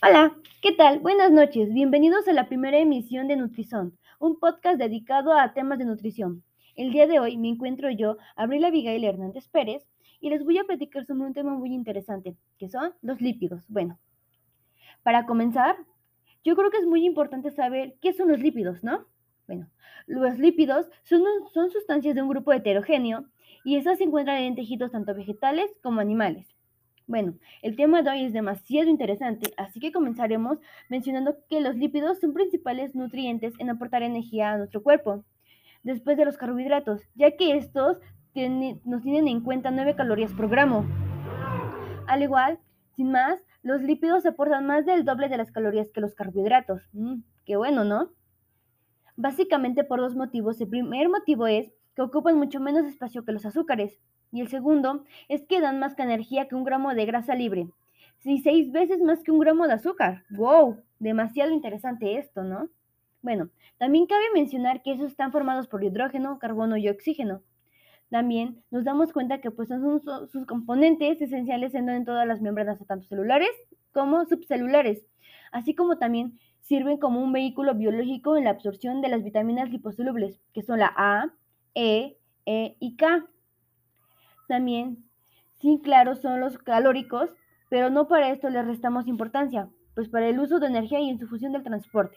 Hola, ¿qué tal? Buenas noches. Bienvenidos a la primera emisión de Nutrizón, un podcast dedicado a temas de nutrición. El día de hoy me encuentro yo, Abril Abigail Hernández Pérez, y les voy a platicar sobre un tema muy interesante, que son los lípidos. Bueno, para comenzar, yo creo que es muy importante saber qué son los lípidos, ¿no? Bueno, los lípidos son, son sustancias de un grupo heterogéneo y esas se encuentran en tejidos tanto vegetales como animales. Bueno, el tema de hoy es demasiado interesante, así que comenzaremos mencionando que los lípidos son principales nutrientes en aportar energía a nuestro cuerpo, después de los carbohidratos, ya que estos nos tienen en cuenta 9 calorías por gramo. Al igual, sin más, los lípidos aportan más del doble de las calorías que los carbohidratos. Mm, qué bueno, ¿no? Básicamente por dos motivos. El primer motivo es que ocupan mucho menos espacio que los azúcares. Y el segundo es que dan más energía que un gramo de grasa libre. Sí, seis veces más que un gramo de azúcar. ¡Wow! Demasiado interesante esto, ¿no? Bueno, también cabe mencionar que esos están formados por hidrógeno, carbono y oxígeno. También nos damos cuenta que pues, son sus componentes esenciales en todas las membranas, tanto celulares como subcelulares, así como también sirven como un vehículo biológico en la absorción de las vitaminas liposolubles, que son la A, E, E y K. También, sí, claro, son los calóricos, pero no para esto les restamos importancia, pues para el uso de energía y en su función del transporte.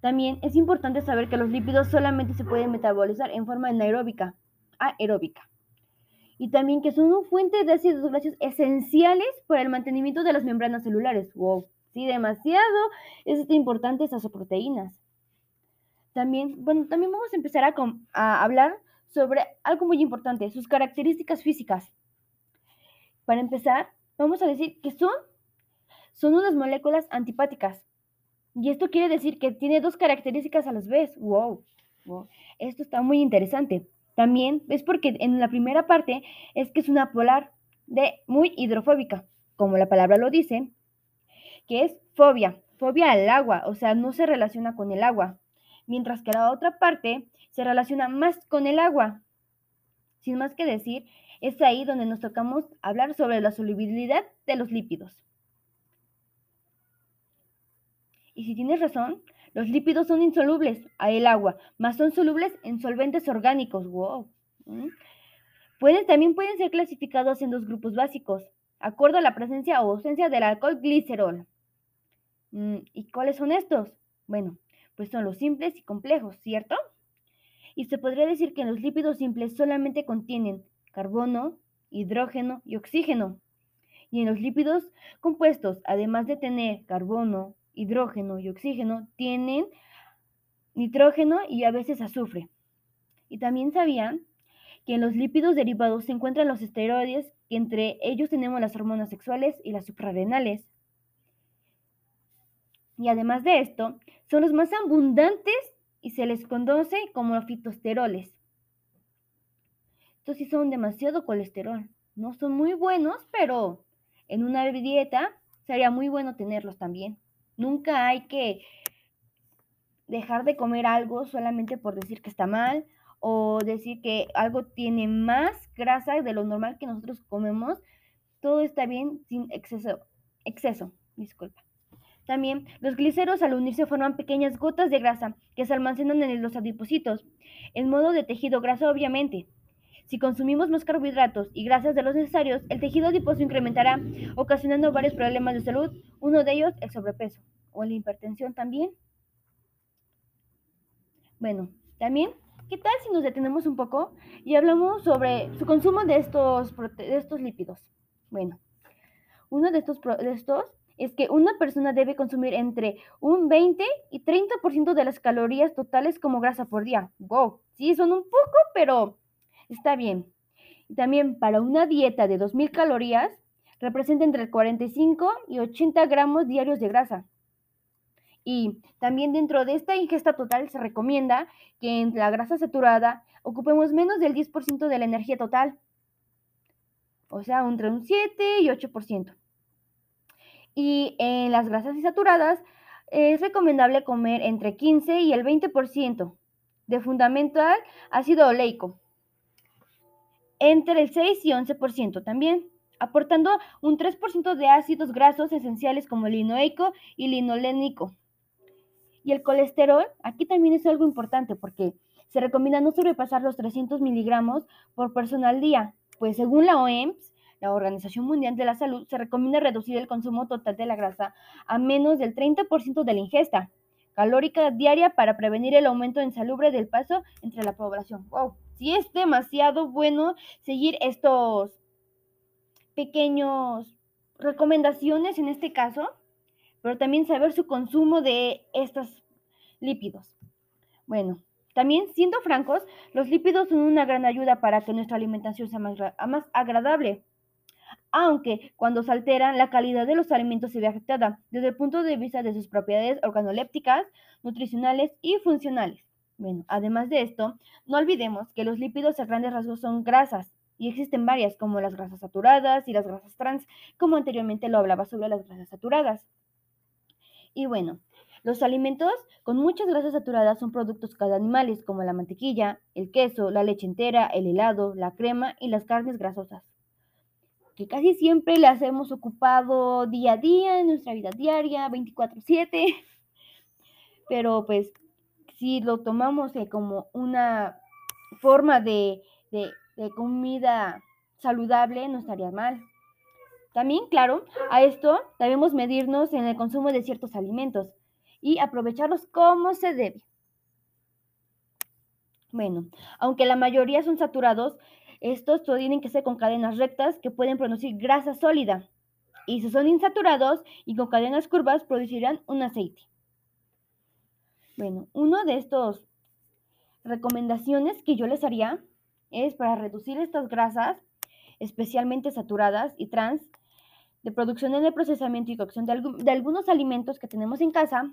También es importante saber que los lípidos solamente se pueden metabolizar en forma anaeróbica, aeróbica. Y también que son una fuente de ácidos grasos esenciales para el mantenimiento de las membranas celulares. Wow, sí, demasiado es importante esas proteínas. También, bueno, también vamos a empezar a, a hablar sobre algo muy importante, sus características físicas. Para empezar, vamos a decir que son, son unas moléculas antipáticas. Y esto quiere decir que tiene dos características a las vez. Wow, esto está muy interesante. También es porque en la primera parte es que es una polar de muy hidrofóbica, como la palabra lo dice, que es fobia, fobia al agua, o sea, no se relaciona con el agua. Mientras que la otra parte se relaciona más con el agua. Sin más que decir, es ahí donde nos tocamos hablar sobre la solubilidad de los lípidos. Y si tienes razón, los lípidos son insolubles a el agua, más son solubles en solventes orgánicos. Wow. Pueden, también pueden ser clasificados en dos grupos básicos, acuerdo a la presencia o ausencia del alcohol glicerol. Mm, ¿Y cuáles son estos? Bueno, pues son los simples y complejos, ¿cierto? Y se podría decir que los lípidos simples solamente contienen carbono, hidrógeno y oxígeno. Y en los lípidos compuestos, además de tener carbono, hidrógeno y oxígeno, tienen nitrógeno y a veces azufre. Y también sabían que en los lípidos derivados se encuentran los esteroides, que entre ellos tenemos las hormonas sexuales y las suprarrenales. Y además de esto, son los más abundantes y se les conoce como fitosteroles. Estos sí son demasiado colesterol. No son muy buenos, pero en una dieta sería muy bueno tenerlos también. Nunca hay que dejar de comer algo solamente por decir que está mal o decir que algo tiene más grasa de lo normal que nosotros comemos. Todo está bien sin exceso. Exceso, disculpa. También, los gliceros al unirse forman pequeñas gotas de grasa que se almacenan en los adipocitos, en modo de tejido graso obviamente. Si consumimos más carbohidratos y grasas de los necesarios, el tejido adiposo incrementará, ocasionando varios problemas de salud, uno de ellos el sobrepeso o la hipertensión también. Bueno, también, ¿qué tal si nos detenemos un poco y hablamos sobre su consumo de estos, de estos lípidos? Bueno, uno de estos, de estos es que una persona debe consumir entre un 20 y 30% de las calorías totales como grasa por día. Wow, sí, son un poco, pero está bien. Y también para una dieta de 2.000 calorías, representa entre 45 y 80 gramos diarios de grasa. Y también dentro de esta ingesta total se recomienda que en la grasa saturada ocupemos menos del 10% de la energía total. O sea, entre un 7 y 8%. Y en las grasas insaturadas es recomendable comer entre 15 y el 20% de fundamental ácido oleico. Entre el 6 y 11% también. aportando un 3% de ácidos grasos esenciales como el linoleico y linolénico. Y el colesterol, aquí también es algo importante porque se recomienda no sobrepasar los 300 miligramos por persona al día, pues según la OMS, la Organización Mundial de la Salud, se recomienda reducir el consumo total de la grasa a menos del 30% de la ingesta calórica diaria para prevenir el aumento insalubre del paso entre la población. Wow, sí es demasiado bueno seguir estos pequeños recomendaciones en este caso, pero también saber su consumo de estos lípidos. Bueno, también siendo francos, los lípidos son una gran ayuda para que nuestra alimentación sea más agradable aunque cuando se alteran la calidad de los alimentos se ve afectada desde el punto de vista de sus propiedades organolépticas, nutricionales y funcionales. Bueno, además de esto, no olvidemos que los lípidos a grandes rasgos son grasas y existen varias como las grasas saturadas y las grasas trans, como anteriormente lo hablaba sobre las grasas saturadas. Y bueno, los alimentos con muchas grasas saturadas son productos cada animales como la mantequilla, el queso, la leche entera, el helado, la crema y las carnes grasosas que casi siempre las hemos ocupado día a día en nuestra vida diaria, 24/7, pero pues si lo tomamos como una forma de, de, de comida saludable, no estaría mal. También, claro, a esto debemos medirnos en el consumo de ciertos alimentos y aprovecharlos como se debe. Bueno, aunque la mayoría son saturados, estos tienen que ser con cadenas rectas que pueden producir grasa sólida. Y si son insaturados y con cadenas curvas, producirán un aceite. Bueno, una de estas recomendaciones que yo les haría es para reducir estas grasas, especialmente saturadas y trans, de producción en el procesamiento y cocción de, de algunos alimentos que tenemos en casa,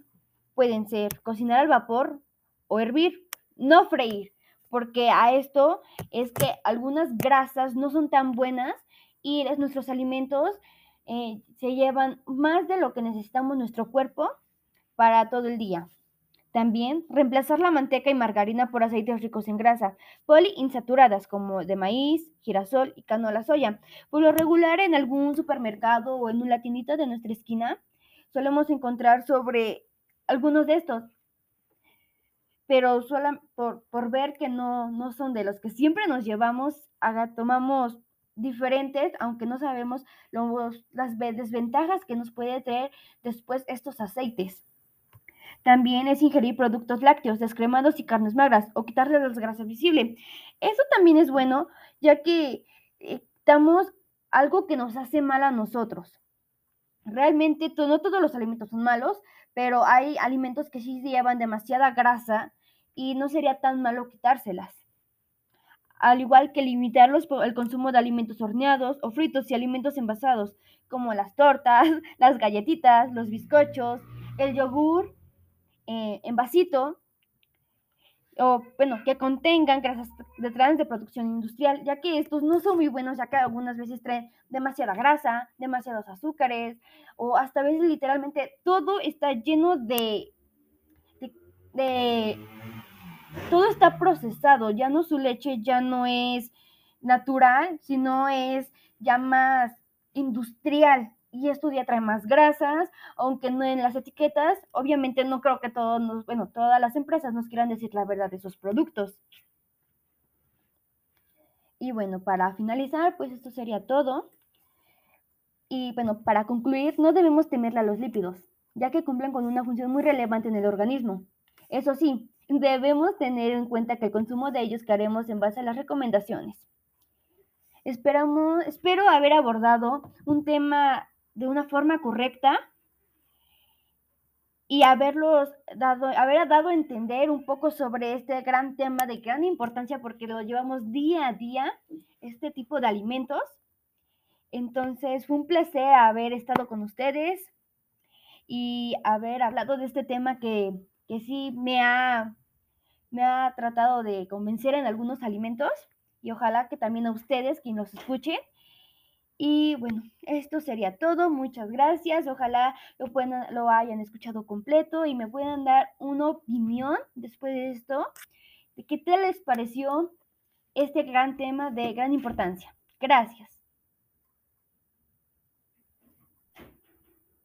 pueden ser cocinar al vapor o hervir, no freír porque a esto es que algunas grasas no son tan buenas y nuestros alimentos eh, se llevan más de lo que necesitamos nuestro cuerpo para todo el día. También reemplazar la manteca y margarina por aceites ricos en grasa, poliinsaturadas como de maíz, girasol y canola soya. Por lo regular en algún supermercado o en una tiendita de nuestra esquina solemos encontrar sobre algunos de estos pero solo por, ver que no, no son de los que siempre nos llevamos, tomamos diferentes, aunque no sabemos las desventajas que nos puede traer después estos aceites. También es ingerir productos lácteos, descremados y carnes magras o quitarle las grasas visibles. Eso también es bueno, ya que eh, damos algo que nos hace mal a nosotros. Realmente no todos los alimentos son malos, pero hay alimentos que sí llevan demasiada grasa y no sería tan malo quitárselas. Al igual que limitar el consumo de alimentos horneados o fritos y alimentos envasados, como las tortas, las galletitas, los bizcochos, el yogur eh, en vasito, o bueno, que contengan grasas de trans de producción industrial, ya que estos no son muy buenos, ya que algunas veces traen demasiada grasa, demasiados azúcares, o hasta veces literalmente todo está lleno de, de, todo está procesado, ya no su leche ya no es natural, sino es ya más industrial y esto ya trae más grasas, aunque no en las etiquetas, obviamente no creo que todos bueno, todas las empresas nos quieran decir la verdad de sus productos. Y bueno, para finalizar, pues esto sería todo. Y bueno, para concluir, no debemos temerle a los lípidos, ya que cumplen con una función muy relevante en el organismo. Eso sí, debemos tener en cuenta que el consumo de ellos que haremos en base a las recomendaciones. Esperamos, espero haber abordado un tema de una forma correcta y haberlos dado, haber dado a entender un poco sobre este gran tema de gran importancia porque lo llevamos día a día, este tipo de alimentos. Entonces fue un placer haber estado con ustedes y haber hablado de este tema que, que sí me ha, me ha tratado de convencer en algunos alimentos y ojalá que también a ustedes, quien los escuchen, y bueno, esto sería todo. Muchas gracias. Ojalá lo, lo hayan escuchado completo y me puedan dar una opinión después de esto de qué tal les pareció este gran tema de gran importancia. Gracias.